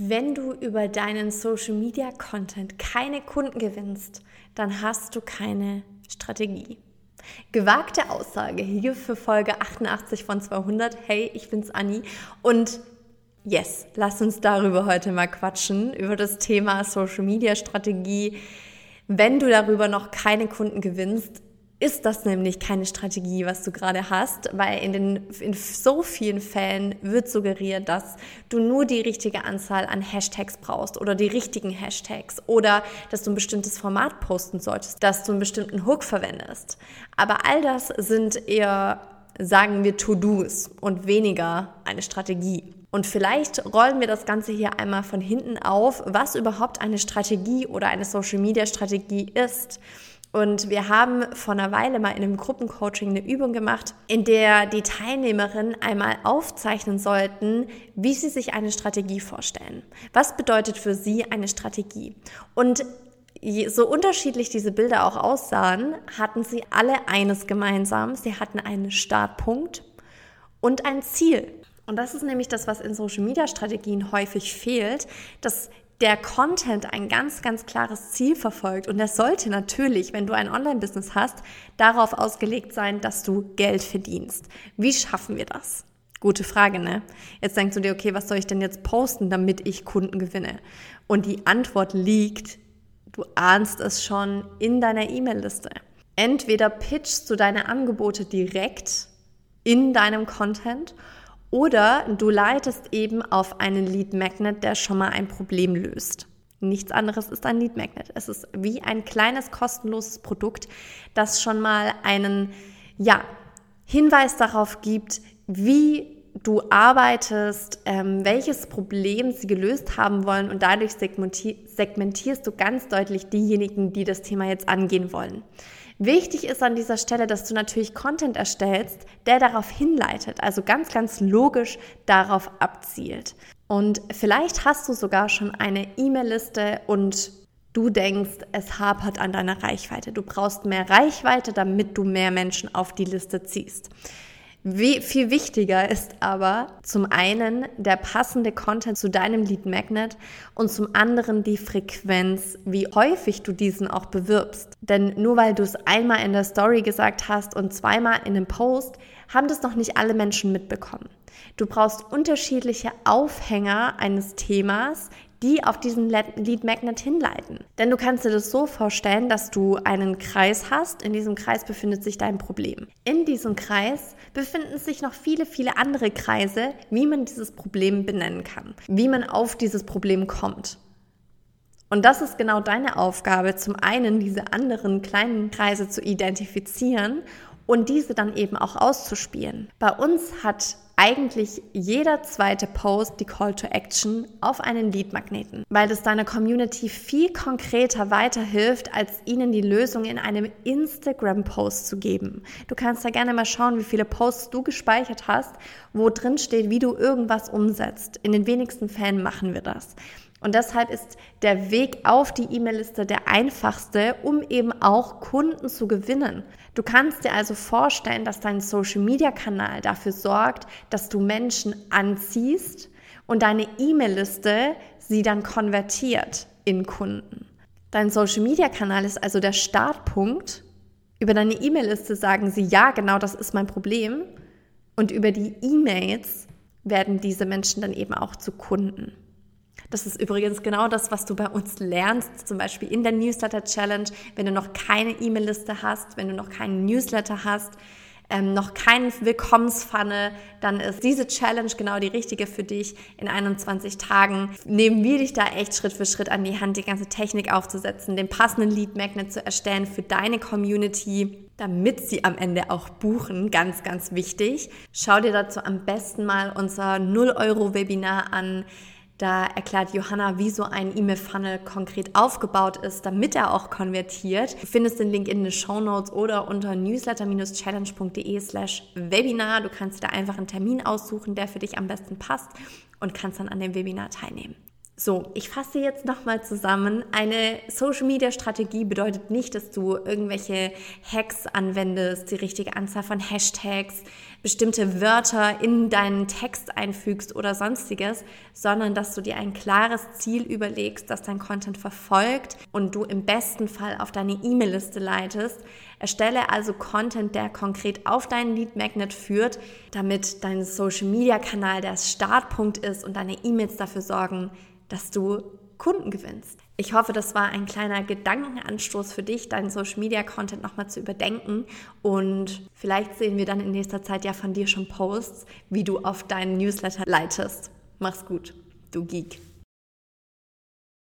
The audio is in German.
Wenn du über deinen Social Media Content keine Kunden gewinnst, dann hast du keine Strategie. Gewagte Aussage hier für Folge 88 von 200. Hey, ich bin's Anni und yes, lass uns darüber heute mal quatschen, über das Thema Social Media Strategie. Wenn du darüber noch keine Kunden gewinnst, ist das nämlich keine Strategie, was du gerade hast, weil in, den, in so vielen Fällen wird suggeriert, dass du nur die richtige Anzahl an Hashtags brauchst oder die richtigen Hashtags oder dass du ein bestimmtes Format posten solltest, dass du einen bestimmten Hook verwendest. Aber all das sind eher, sagen wir, To-Dos und weniger eine Strategie. Und vielleicht rollen wir das Ganze hier einmal von hinten auf, was überhaupt eine Strategie oder eine Social-Media-Strategie ist. Und wir haben vor einer Weile mal in einem Gruppencoaching eine Übung gemacht, in der die Teilnehmerinnen einmal aufzeichnen sollten, wie sie sich eine Strategie vorstellen. Was bedeutet für sie eine Strategie? Und so unterschiedlich diese Bilder auch aussahen, hatten sie alle eines gemeinsam. Sie hatten einen Startpunkt und ein Ziel. Und das ist nämlich das, was in Social Media Strategien häufig fehlt, dass der Content ein ganz, ganz klares Ziel verfolgt. Und das sollte natürlich, wenn du ein Online-Business hast, darauf ausgelegt sein, dass du Geld verdienst. Wie schaffen wir das? Gute Frage, ne? Jetzt denkst du dir, okay, was soll ich denn jetzt posten, damit ich Kunden gewinne? Und die Antwort liegt, du ahnst es schon, in deiner E-Mail-Liste. Entweder pitchst du deine Angebote direkt in deinem Content oder du leitest eben auf einen Lead Magnet, der schon mal ein Problem löst. Nichts anderes ist ein Lead Magnet. Es ist wie ein kleines kostenloses Produkt, das schon mal einen ja, Hinweis darauf gibt, wie du arbeitest, ähm, welches Problem sie gelöst haben wollen und dadurch segmentierst du ganz deutlich diejenigen, die das Thema jetzt angehen wollen. Wichtig ist an dieser Stelle, dass du natürlich Content erstellst, der darauf hinleitet, also ganz, ganz logisch darauf abzielt. Und vielleicht hast du sogar schon eine E-Mail-Liste und du denkst, es hapert an deiner Reichweite. Du brauchst mehr Reichweite, damit du mehr Menschen auf die Liste ziehst. Viel wichtiger ist aber zum einen der passende Content zu deinem Lead Magnet und zum anderen die Frequenz, wie häufig du diesen auch bewirbst. Denn nur weil du es einmal in der Story gesagt hast und zweimal in einem Post, haben das noch nicht alle Menschen mitbekommen. Du brauchst unterschiedliche Aufhänger eines Themas, die auf diesen Lead Magnet hinleiten. Denn du kannst dir das so vorstellen, dass du einen Kreis hast. In diesem Kreis befindet sich dein Problem. In diesem Kreis befinden sich noch viele, viele andere Kreise, wie man dieses Problem benennen kann, wie man auf dieses Problem kommt. Und das ist genau deine Aufgabe, zum einen diese anderen kleinen Kreise zu identifizieren und diese dann eben auch auszuspielen. Bei uns hat eigentlich jeder zweite Post die Call to Action auf einen Lead-Magneten, weil es deiner Community viel konkreter weiterhilft, als ihnen die Lösung in einem Instagram-Post zu geben. Du kannst da gerne mal schauen, wie viele Posts du gespeichert hast, wo drin steht, wie du irgendwas umsetzt. In den wenigsten Fällen machen wir das. Und deshalb ist der Weg auf die E-Mail-Liste der einfachste, um eben auch Kunden zu gewinnen. Du kannst dir also vorstellen, dass dein Social-Media-Kanal dafür sorgt, dass du Menschen anziehst und deine E-Mail-Liste sie dann konvertiert in Kunden. Dein Social-Media-Kanal ist also der Startpunkt. Über deine E-Mail-Liste sagen sie, ja, genau das ist mein Problem. Und über die E-Mails werden diese Menschen dann eben auch zu Kunden. Das ist übrigens genau das, was du bei uns lernst, zum Beispiel in der Newsletter Challenge. Wenn du noch keine E-Mail-Liste hast, wenn du noch keinen Newsletter hast, ähm, noch keinen Willkommenspfanne, dann ist diese Challenge genau die richtige für dich. In 21 Tagen nehmen wir dich da echt Schritt für Schritt an die Hand, die ganze Technik aufzusetzen, den passenden Lead Magnet zu erstellen für deine Community, damit sie am Ende auch buchen. Ganz, ganz wichtig. Schau dir dazu am besten mal unser 0 Euro Webinar an da erklärt Johanna, wie so ein E-Mail-Funnel konkret aufgebaut ist, damit er auch konvertiert. Du findest den Link in den Show Notes oder unter newsletter-challenge.de slash Webinar. Du kannst dir da einfach einen Termin aussuchen, der für dich am besten passt und kannst dann an dem Webinar teilnehmen. So, ich fasse jetzt nochmal zusammen. Eine Social-Media-Strategie bedeutet nicht, dass du irgendwelche Hacks anwendest, die richtige Anzahl von Hashtags, bestimmte Wörter in deinen Text einfügst oder sonstiges, sondern dass du dir ein klares Ziel überlegst, das dein Content verfolgt und du im besten Fall auf deine E-Mail-Liste leitest. Erstelle also Content, der konkret auf deinen Lead Magnet führt, damit dein Social-Media-Kanal der Startpunkt ist und deine E-Mails dafür sorgen, dass du Kunden gewinnst. Ich hoffe, das war ein kleiner Gedankenanstoß für dich, deinen Social Media Content nochmal zu überdenken. Und vielleicht sehen wir dann in nächster Zeit ja von dir schon Posts, wie du auf deinen Newsletter leitest. Mach's gut, du Geek.